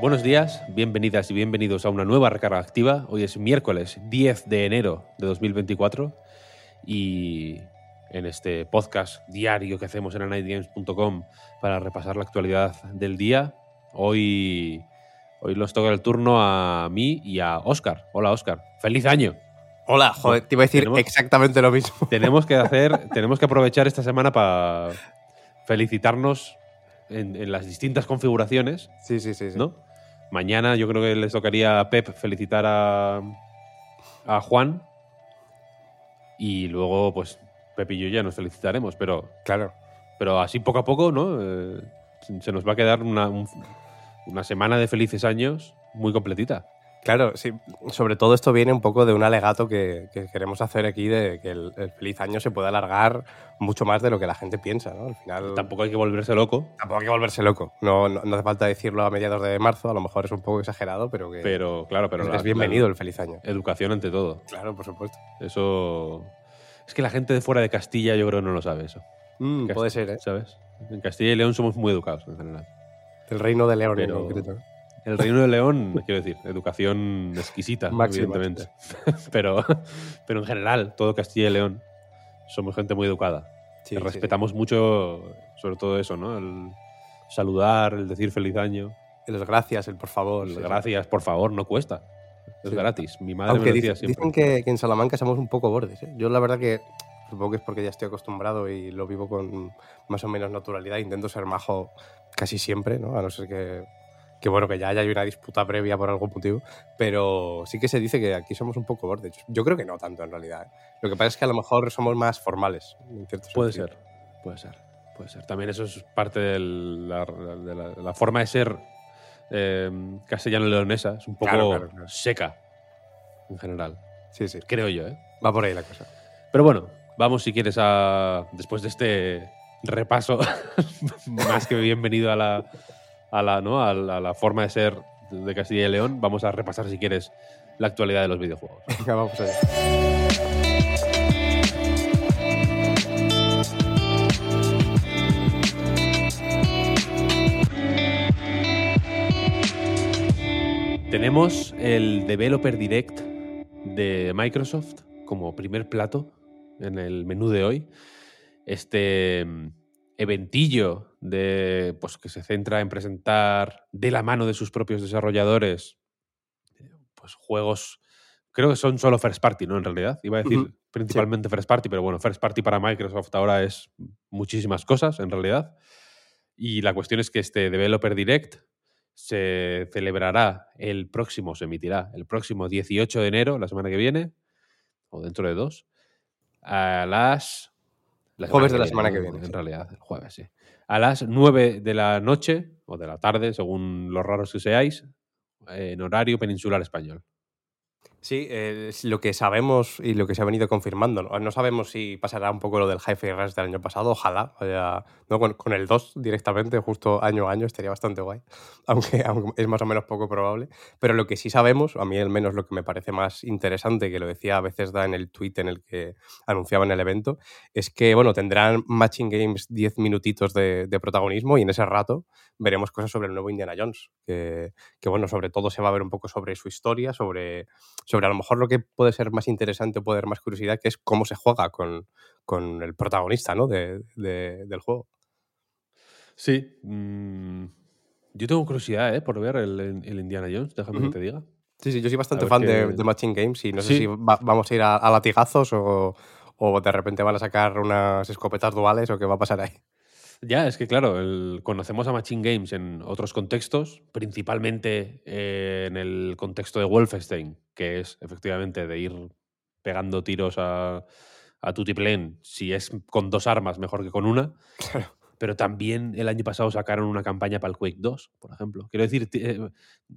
Buenos días, bienvenidas y bienvenidos a una nueva recarga activa. Hoy es miércoles 10 de enero de 2024 y en este podcast diario que hacemos en anightgames.com para repasar la actualidad del día, hoy, hoy nos toca el turno a mí y a Oscar. Hola Oscar, feliz año. Hola, joder, te iba a decir Tenemos- exactamente lo mismo. Tenemos que hacer, tenemos que aprovechar esta semana para felicitarnos en, en las distintas configuraciones, Sí, sí, sí. sí. ¿no? Mañana yo creo que les tocaría a Pep felicitar a, a Juan y luego pues Pep y yo ya nos felicitaremos, pero, Claro. pero así poco a poco, ¿no? Eh, se nos va a quedar una, un- una semana de felices años muy completita. Claro, sí. Sobre todo esto viene un poco de un alegato que, que queremos hacer aquí de que el, el feliz año se puede alargar mucho más de lo que la gente piensa, ¿no? Al final. Tampoco hay que volverse loco, tampoco hay que volverse loco. No, no, no hace falta decirlo a mediados de marzo, a lo mejor es un poco exagerado, pero que pero claro, pero es, la- bienvenido la el feliz año. educación ante todo. Claro, por supuesto. Eso. Es que la gente de fuera de Castilla, yo creo, no lo sabe eso. Mm, puede ser, ¿eh? ¿Sabes? En Castilla y León somos muy educados en general. El reino de León Pero- en concreto. El Reino de León, quiero decir, educación exquisita, evidentemente. pero, pero en general, todo Castilla y León somos gente muy educada. Sí, respetamos mucho, sobre todo eso, ¿no? El saludar, el decir feliz año. sí. Los gracias, el por favor. el sí, gracias, por favor, no cuesta. Es gratis. Mi madre Aunque me lo decía dice- siempre. dicen que, que en Salamanca somos un poco bordes. ¿eh? Yo la verdad que supongo que es porque ya estoy acostumbrado y lo vivo con más o menos naturalidad. Intento ser majo casi siempre, ¿no? A no ser que, que bueno, que ya haya una disputa previa por algún motivo. Pero sí que se dice que aquí somos un poco bordes. Yo creo que no tanto en realidad. ¿eh? Lo que pasa es que a lo mejor somos más formales. en cierto Puede sentido. ser, puede ser, puede ser. También eso es parte de la, de la- la forma de ser eh, castellano-leonesa. Es un poco Claro, claro, claro. seca, en general. Sí, sí. Creo yo, ¿eh? Va por ahí la cosa. Pero bueno, vamos si quieres a. Después de este repaso, más que bienvenido a la, a la, ¿no? a la, a la forma de ser de Castilla y León, vamos a repasar si quieres la actualidad de los videojuegos. Venga, vamos allá. Tenemos el Developer Direct de Microsoft como primer plato en el menú de hoy. Este eventillo de, pues, que se centra en presentar de la mano de sus propios desarrolladores pues, juegos, creo que son solo first party, ¿no? En realidad, iba a decir principalmente first party, pero bueno, first party para Microsoft ahora es muchísimas cosas, en realidad. Y la cuestión es que este Developer Direct se celebrará el próximo, se emitirá el próximo 18 de enero, la semana que viene, o dentro de dos, a las... Jueves de la semana que viene, En sí. realidad, el jueves, sí. A las 9 de la noche, o de la tarde, según los raros que seáis, en horario peninsular español. Sí, eh, lo que sabemos y lo que se ha venido confirmando. No, No sabemos si pasará un poco lo del Hi-Fi Rush del año pasado, ojalá. vaya- no, con, con el 2 directamente, justo año a año, estaría bastante guay. Aunque, aunque es más o menos poco probable. Pero lo que sí sabemos, a mí al menos lo que me parece más interesante, que lo decía a veces da en el tweet en el que anunciaban el evento, es que bueno, tendrán Matching Games 10 minutitos de, de protagonismo y en ese rato veremos cosas sobre el nuevo Indiana Jones. Que, que bueno, sobre todo se va a ver un poco sobre su historia, sobre a lo mejor lo que puede ser más interesante o puede dar más curiosidad, que es cómo se juega con, con el protagonista ¿no? de- de- del juego. Sí. mm, yo tengo curiosidad ¿eh? por ver el, el Indiana Jones, déjame que te diga. Sí, sí, yo soy bastante fan de, de Matching Games y no sé si va- vamos a ir a, a latigazos o, o de repente van a sacar unas escopetas duales o qué va a pasar ahí. Ya, es que claro, el- conocemos a Machine Games en otros contextos, principalmente eh, en el contexto de Wolfenstein, que es efectivamente de ir pegando tiros a, a Tutiplén, si es con dos armas mejor que con una. Pero también el año pasado sacaron una campaña para el Quake 2, por ejemplo. Quiero decir, eh,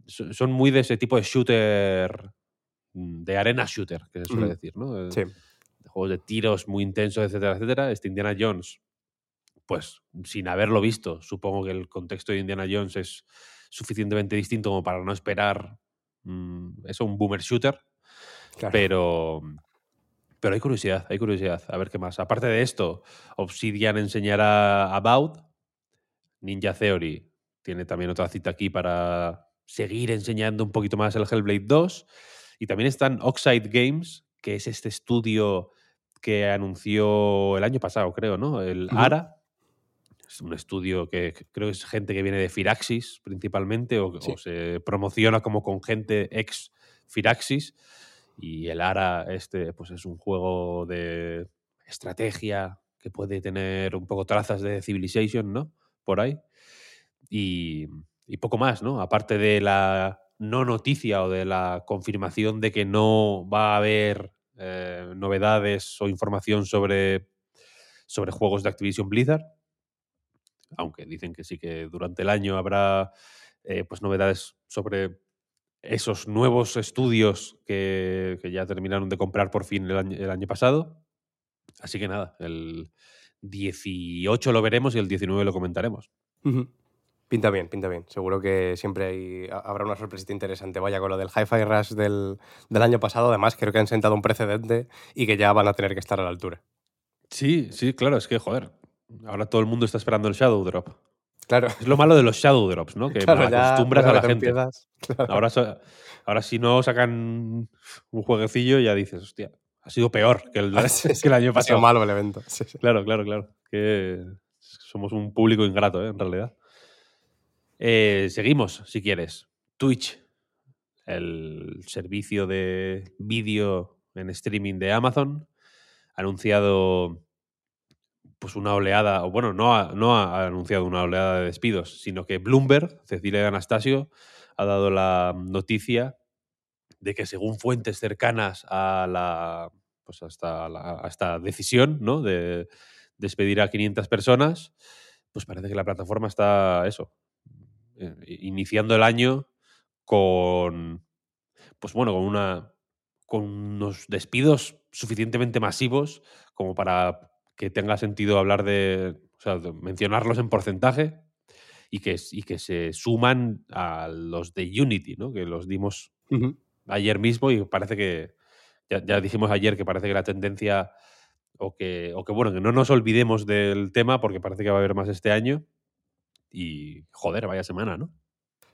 son muy de ese tipo de shooter, mm, de arena shooter, que se suele decir, ¿no? Sí. De juegos de tiros muy intensos, etcétera, etcétera. Este Indiana Jones, pues sin haberlo visto, supongo que el contexto de Indiana Jones es suficientemente distinto como para no esperar mm, eso, un boomer shooter. Pero, pero hay curiosidad, hay curiosidad. A ver qué más. Aparte de esto, Obsidian enseñará About. Ninja Theory tiene también otra cita aquí para seguir enseñando un poquito más el Hellblade 2. Y también están Oxide Games, que es este estudio que anunció el año pasado, creo, ¿no? El ARA. Es un estudio que creo que es gente que viene de Firaxis principalmente, o, o se promociona como con gente ex Firaxis. Y el ARA, este, pues es un juego de estrategia que puede tener un poco trazas de Civilization, ¿no? Por ahí. Y, poco más, ¿no? Aparte de la no noticia o de la confirmación de que no va a haber eh, novedades o información sobre, sobre juegos de Activision Blizzard. Aunque dicen que sí que durante el año habrá eh, pues novedades sobre esos nuevos estudios que, ya terminaron de comprar por fin el año, pasado. Así que nada, el 18 lo veremos y el 19 lo comentaremos. Pinta bien, pinta bien. Seguro que siempre hay, habrá una sorpresita interesante. Vaya, con lo del Hi-Fi Rush del, del, año pasado, además, creo que han sentado un precedente y que ya van a tener que estar a la altura. Sí, sí, claro, es que, joder, ahora todo el mundo está esperando el Shadow Drop. Claro. Es lo malo de los Shadow Drops, ¿no? Que acostumbras a la gente. Ahora, ahora, si no sacan un jueguecillo, ya dices, hostia, ha sido peor que el, que el año pasado. Ha sido malo el evento. Claro, claro, claro. Que somos un público ingrato, ¿eh? en realidad. Eh, seguimos, si quieres. Twitch, el servicio de vídeo en streaming de Amazon, ha anunciado pues una oleada, o bueno, no ha, no ha anunciado una oleada de despidos, sino que Bloomberg, Cecilia Anastasio, ha dado la noticia de que según fuentes cercanas a la pues hasta esta decisión ¿no? de despedir a 500 personas, pues parece que la plataforma está eso, eh, iniciando el año con pues bueno, con una con unos despidos suficientemente masivos como para que tenga sentido hablar de, o sea, mencionarlos en porcentaje y que, y que se suman a los de Unity, ¿no? Que los dimos ayer mismo y parece que, ya, dijimos ayer que parece que la tendencia, o que, o que bueno, que no nos olvidemos del tema porque parece que va a haber más este año. Y joder, vaya semana, ¿no?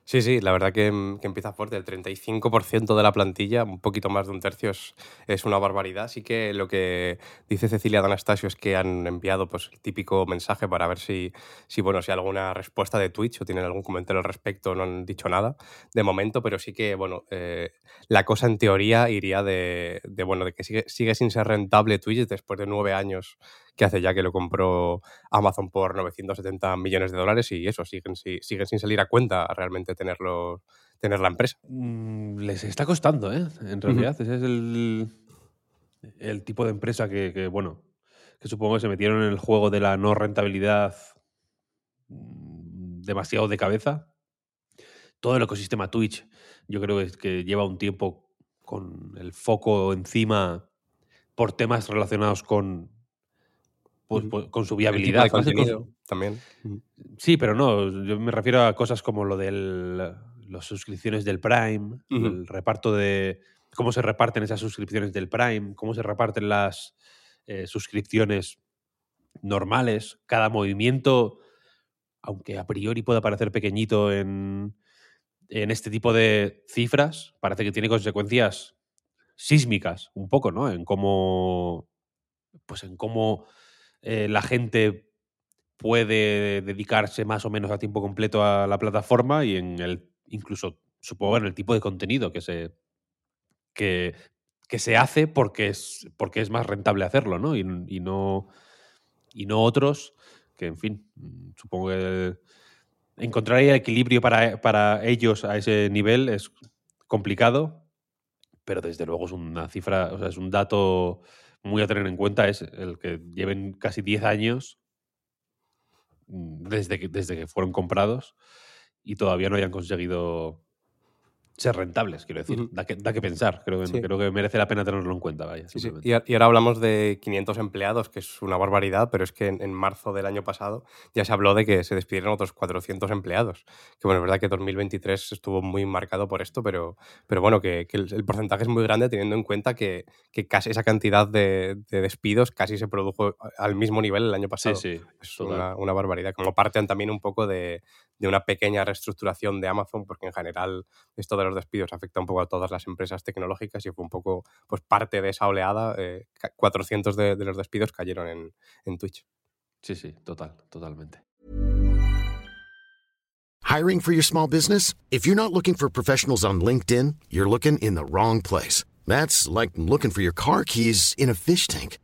Sí, sí, la verdad que, mm, que empieza fuerte. El 35% de la plantilla, un poquito más de un tercio, es, una barbaridad. Así que lo que dice Cecilia D'Anastasio es que han enviado pues, el típico mensaje para ver si, si, bueno, si hay alguna respuesta de Twitch o tienen algún comentario al respecto. No han dicho nada de momento, pero sí que bueno, eh, la cosa en teoría iría de, de, bueno, de que sigue, sigue sin ser rentable Twitch después de nueve años que hace ya que lo compró Amazon por 970 millones de dólares y eso, siguen, siguen sin salir a cuenta realmente tenerlo, tener la empresa. Mm, les está costando, ¿eh? En realidad, ese es el, el tipo de empresa que, bueno, que supongo que se metieron en el juego de la no rentabilidad mm, demasiado de cabeza. Todo el ecosistema Twitch, yo creo que, que lleva un tiempo con el foco encima por temas relacionados con pues, pues, con su viabilidad. también. Sí, pero no, yo me refiero a cosas como lo de las suscripciones del Prime, el reparto de cómo se reparten esas suscripciones del Prime, cómo se reparten las eh, suscripciones normales, cada movimiento, aunque a priori pueda parecer pequeñito en, en este tipo de cifras, parece que tiene consecuencias sísmicas, un poco, ¿no? En cómo, pues en cómo eh, la gente puede dedicarse más o menos a tiempo completo a la plataforma y en el incluso supongo en el tipo de contenido que se que, se hace porque es porque es más rentable hacerlo, ¿no? Y, no y no otros que en fin supongo que encontrar el equilibrio para, para ellos a ese nivel es complicado, pero desde luego es una cifra, o sea, es un dato muy a tener en cuenta es el que lleven casi 10 años mm, desde que, desde que fueron comprados y todavía no hayan conseguido ser rentables, quiero decir. da, que, da, que, pensar. Creo que, creo que merece la pena tenerlo en cuenta. Vaya, sí, sí. Y, ahora hablamos de 500 empleados, que es una barbaridad, pero es que en, marzo del año pasado ya se habló de que se despidieron otros 400 empleados. Que bueno, es verdad que 2023 estuvo muy marcado por esto, pero, pero bueno, que, el, porcentaje es muy grande teniendo en cuenta que, casi esa cantidad de, despidos casi se produjo al mismo nivel el año pasado. Sí, sí. Es una, una, barbaridad. Como parten también un poco de, de una pequeña reestructuración de Amazon, porque en general esto de los despidos afecta un poco a todas las empresas tecnológicas y fue un poco pues, parte de esa oleada. 400 eh, de, de, los despidos cayeron en, en Twitch. Sí, sí, total, totalmente. Hiring for your small business? If you're not looking for professionals on LinkedIn, you're looking in the wrong place. That's like looking for your car keys in a fish tank.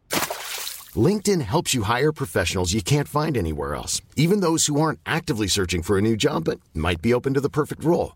LinkedIn helps you hire professionals you can't find anywhere else, even those who aren't actively searching for a new job but might be open to the perfect role.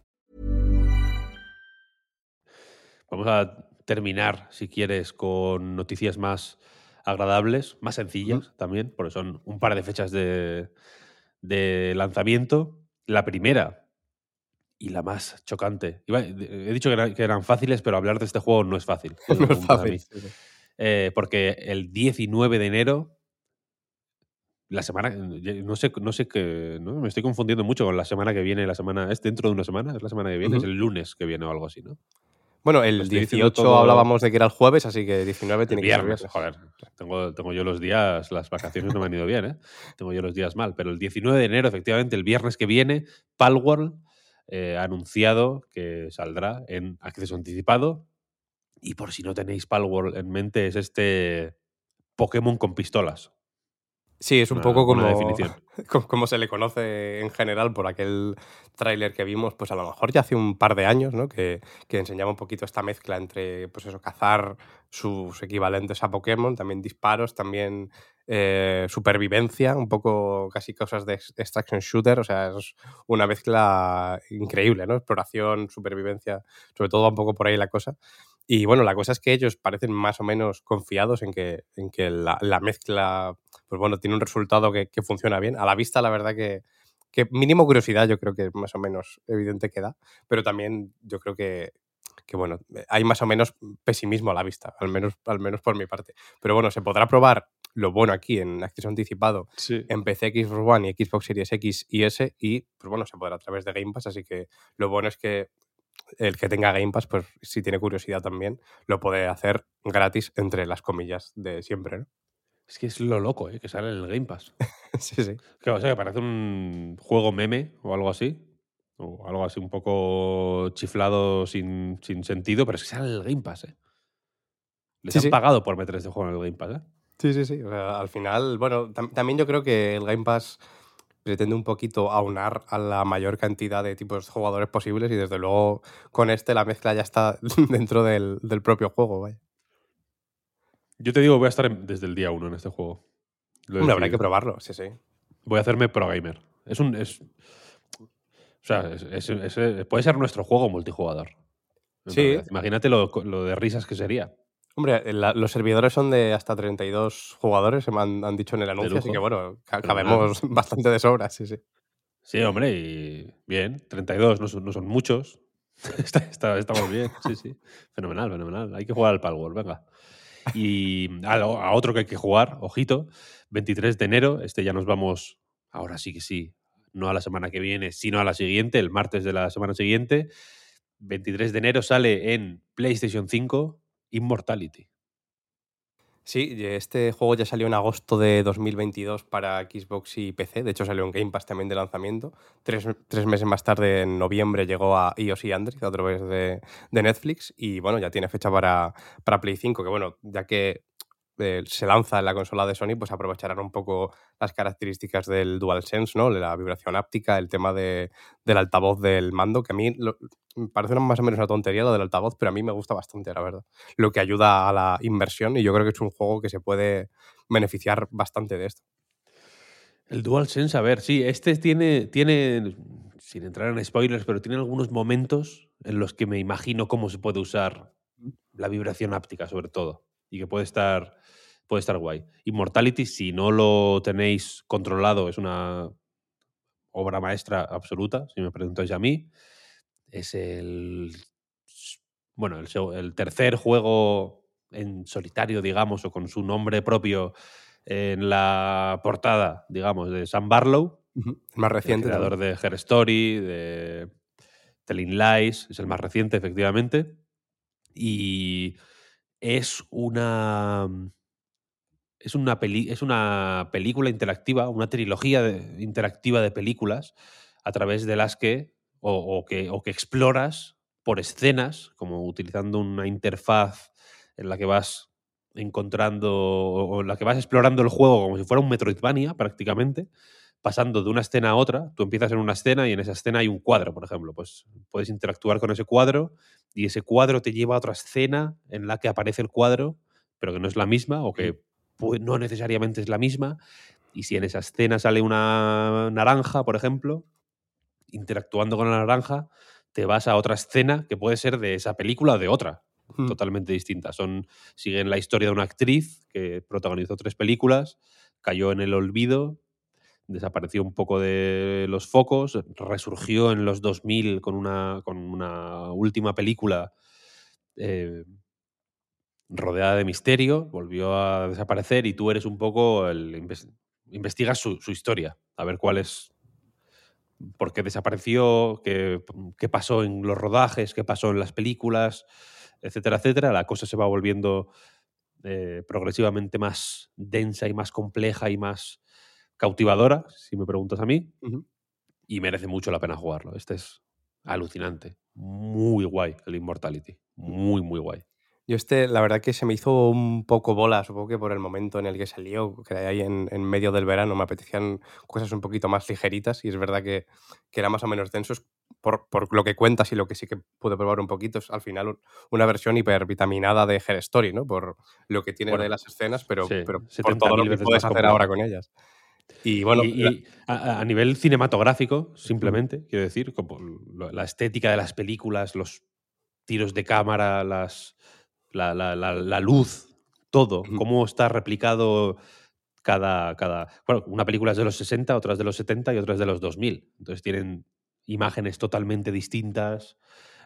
Vamos a terminar, si quieres, con noticias más agradables, más sencillas uh -huh. también, porque son un par de fechas de, de lanzamiento. La primera y la más chocante. He dicho que eran, que eran, fáciles, pero hablar de este juego no es fácil. No es fácil. Eh, porque el 19 de enero, la semana, no sé, no sé qué, ¿no? me estoy confundiendo mucho con la semana que viene, la semana, ¿es dentro de una semana? ¿Es la semana que viene? Uh -huh. Es el lunes que viene o algo así, ¿no? Bueno, el 18 todo... hablábamos de que era el jueves, así que 19 tiene viernes, que ser viernes. Joder, tengo, tengo yo los días, las vacaciones no me han ido bien, ¿eh? Tengo yo los días mal, pero el 19 de enero, efectivamente, el viernes que viene, Palworld eh, ha anunciado que saldrá en acceso anticipado. Y por si no tenéis Palworld en mente, es este Pokémon con pistolas. Sí, es un una, poco como, definición. como se le conoce en general por aquel tráiler que vimos, pues a lo mejor ya hace un par de años, ¿no? Que, que, enseñaba un poquito esta mezcla entre, pues eso, cazar sus equivalentes a Pokémon, también disparos, también eh, supervivencia, un poco casi cosas de extraction shooter, o sea, es una mezcla increíble, ¿no? Exploración, supervivencia, sobre todo va un poco por ahí la cosa. Y bueno, la cosa es que ellos parecen más o menos confiados en que, en que la, la mezcla, pues bueno, tiene un resultado que, que, funciona bien. A la vista, la verdad que, que mínimo curiosidad yo creo que más o menos evidente que da, pero también yo creo que, que bueno, hay más o menos pesimismo a la vista, al menos, al menos por mi parte. Pero bueno, se podrá probar lo bueno aquí en acceso anticipado sí. en PC, Xbox One y Xbox Series X y S y pues bueno, se podrá a través de Game Pass, así que lo bueno es que el que tenga Game Pass, pues si tiene curiosidad también, lo puede hacer gratis entre las comillas de siempre, ¿no? Es que es lo loco, ¿eh? Que sale el Game Pass. sí, sí. Que, o sea, que parece un juego meme o algo así. O algo así un poco chiflado sin, sin sentido, pero es que sale el Game Pass, ¿eh? Les sí, han sí. pagado por meter este juego en el Game Pass, ¿eh? Sí, sí, sí. O sea, al final, bueno, tam también yo creo que el Game Pass pretende un poquito aunar a la mayor cantidad de tipos de jugadores posibles y desde luego con este la mezcla ya está dentro del, del propio juego, vaya. Yo te digo, voy a estar en, desde el día uno en este juego. Hombre, habrá que probarlo, sí, sí. Voy a hacerme pro gamer. Es un. Es, o sea, es, es, puede ser nuestro juego multijugador. Sí. Imagínate lo, lo, de risas que sería. Hombre, la, los servidores son de hasta 32 jugadores, me han, han dicho en el anuncio, así que bueno, cabemos bastante de sobra, sí, sí. Sí, hombre, y bien, 32 no son, no son muchos. está, está, estamos bien, sí, sí. Fenomenal, fenomenal. Hay que jugar al Palworld, venga. Y a, a, otro que hay que jugar, ojito, 23 de enero, este ya nos vamos, ahora sí que sí, no a la semana que viene, sino a la siguiente, el martes de la semana siguiente. 23 de enero sale en PlayStation 5 Immortality. Sí, este juego ya salió en agosto de 2022 para Xbox y PC. De hecho, salió en Game Pass también de lanzamiento. Tres, meses más tarde, en noviembre, llegó a iOS y Android a través de, de Netflix. Y bueno, ya tiene fecha para, para Play 5, que bueno, ya que se lanza en la consola de Sony, pues aprovecharán un poco las características del DualSense, ¿no? La vibración áptica, el tema de, del altavoz del mando, que a mí me parece más o menos una tontería lo del altavoz, pero a mí me gusta bastante, la verdad. Lo que ayuda a la inversión y yo creo que es un juego que se puede beneficiar bastante de esto. El DualSense, a ver, sí, este tiene, tiene, sin entrar en spoilers, pero tiene algunos momentos en los que me imagino cómo se puede usar la vibración áptica, sobre todo y que puede estar, puede estar guay. Immortality, si no lo tenéis controlado, es una obra maestra absoluta, si me preguntáis a mí. Es el, bueno, el, tercer juego en solitario, digamos, o con su nombre propio en la portada, digamos, de Sam Barlow. Más reciente. El creador de Her Story, de Telling Lies, es el más reciente, efectivamente. Y es una. Mm, es una, es una película interactiva, una trilogía interactiva de películas a través de las que o, que, o que exploras por escenas, como utilizando una interfaz en la que vas encontrando o en la que vas explorando el juego como si fuera un Metroidvania prácticamente, pasando de una escena a otra. Tú empiezas en una escena y en esa escena hay un cuadro, por ejemplo. Pues puedes interactuar con ese cuadro y ese cuadro te lleva a otra escena en la que aparece el cuadro, pero que no es la misma o que no necesariamente es la misma. Y si en esa escena sale una naranja, por ejemplo, interactuando con la naranja, te vas a otra escena que puede ser de esa película o de otra, totalmente distinta. Son, siguen la historia de una actriz que protagonizó tres películas, cayó en el olvido desapareció un poco de los focos, resurgió en los 2000 con una, con una última película eh, rodeada de misterio, volvió a desaparecer y tú eres un poco el... investigas su, historia, a ver cuál es... por qué desapareció, qué, qué pasó en los rodajes, qué pasó en las películas, etcétera, etcétera. La cosa se va volviendo eh, progresivamente más densa y más compleja y más cautivadora, si me preguntas a mí, y merece mucho la pena jugarlo. Este es alucinante, muy guay el Immortality, muy, muy guay. Yo este, la verdad que se me hizo un poco bola, supongo que por el momento en el que salió, que ahí en, medio del verano me apetecían cosas un poquito más ligeritas y es verdad que, que era más o menos denso por, por, lo que cuentas y lo que sí que pude probar un poquito. Es al final una versión hipervitaminada de Her Story, ¿no? Por lo que tiene de las escenas, pero, pero por todo lo que puedes hacer ahora con ellas. Y bueno, a, nivel cinematográfico, simplemente, quiero decir, como la estética de las películas, los tiros de cámara, las, la, la, la, luz, todo, cómo está replicado cada, cada. Bueno, una película es de los 60, otras de los 70 y otras de los 2000. Entonces tienen imágenes totalmente distintas,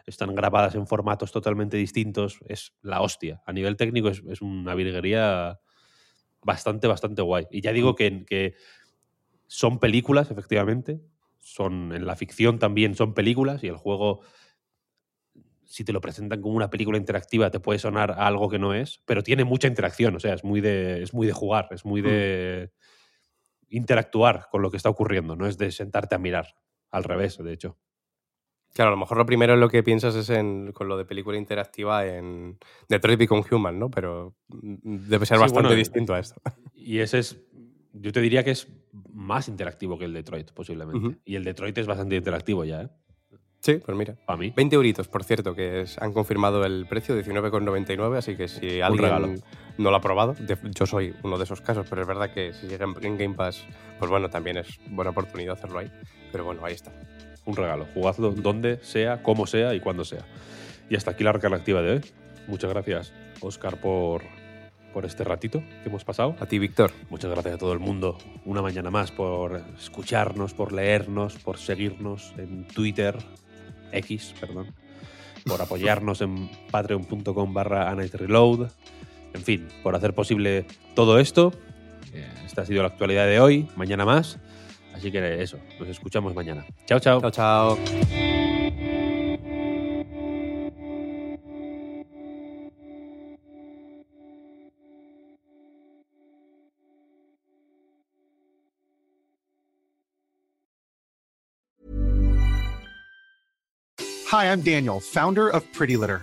están grabadas en formatos totalmente distintos. Es la hostia. A nivel técnico es, es una virguería bastante, bastante guay. Y ya digo que, que son películas, efectivamente. Son, en la ficción también son películas y el juego, si te lo presentan como una película interactiva, te puede sonar a algo que no es, pero tiene mucha interacción, o sea, es muy de, es muy de jugar, es muy de interactuar con lo que está ocurriendo, no es de sentarte a mirar, al revés, de hecho. Claro, a lo mejor lo primero en lo que piensas es en, con lo de película interactiva en Detroit Become Human, ¿no? Pero mm, debe ser bastante distinto a esto. Y ese es, yo te diría que es más interactivo que el Detroit, posiblemente. Y el Detroit es bastante interactivo ya, ¿eh? Sí, pues mira. A mí. 20 euritos, por cierto, que han confirmado el precio, 19,99, así que si alguien no lo ha probado, yo soy uno de esos casos, pero es verdad que si llega en Game Pass, pues bueno, también es buena oportunidad hacerlo ahí. Pero bueno, ahí está un regalo. Jugadlo donde sea, como sea y cuando sea. Y hasta aquí la recarga activa de hoy. Muchas gracias, Oscar, por, por este ratito que hemos pasado. A ti, Víctor. Muchas gracias a todo el mundo. Una mañana más por escucharnos, por leernos, por seguirnos en Twitter, X, perdón, por apoyarnos en patreon.com barra Reload. En fin, por hacer posible todo esto. Esta ha sido la actualidad de hoy. Mañana más. Así que eso, nos escuchamos mañana. Chao, chao. Chao, chao. Hi, I'm Daniel, founder of Pretty Litter.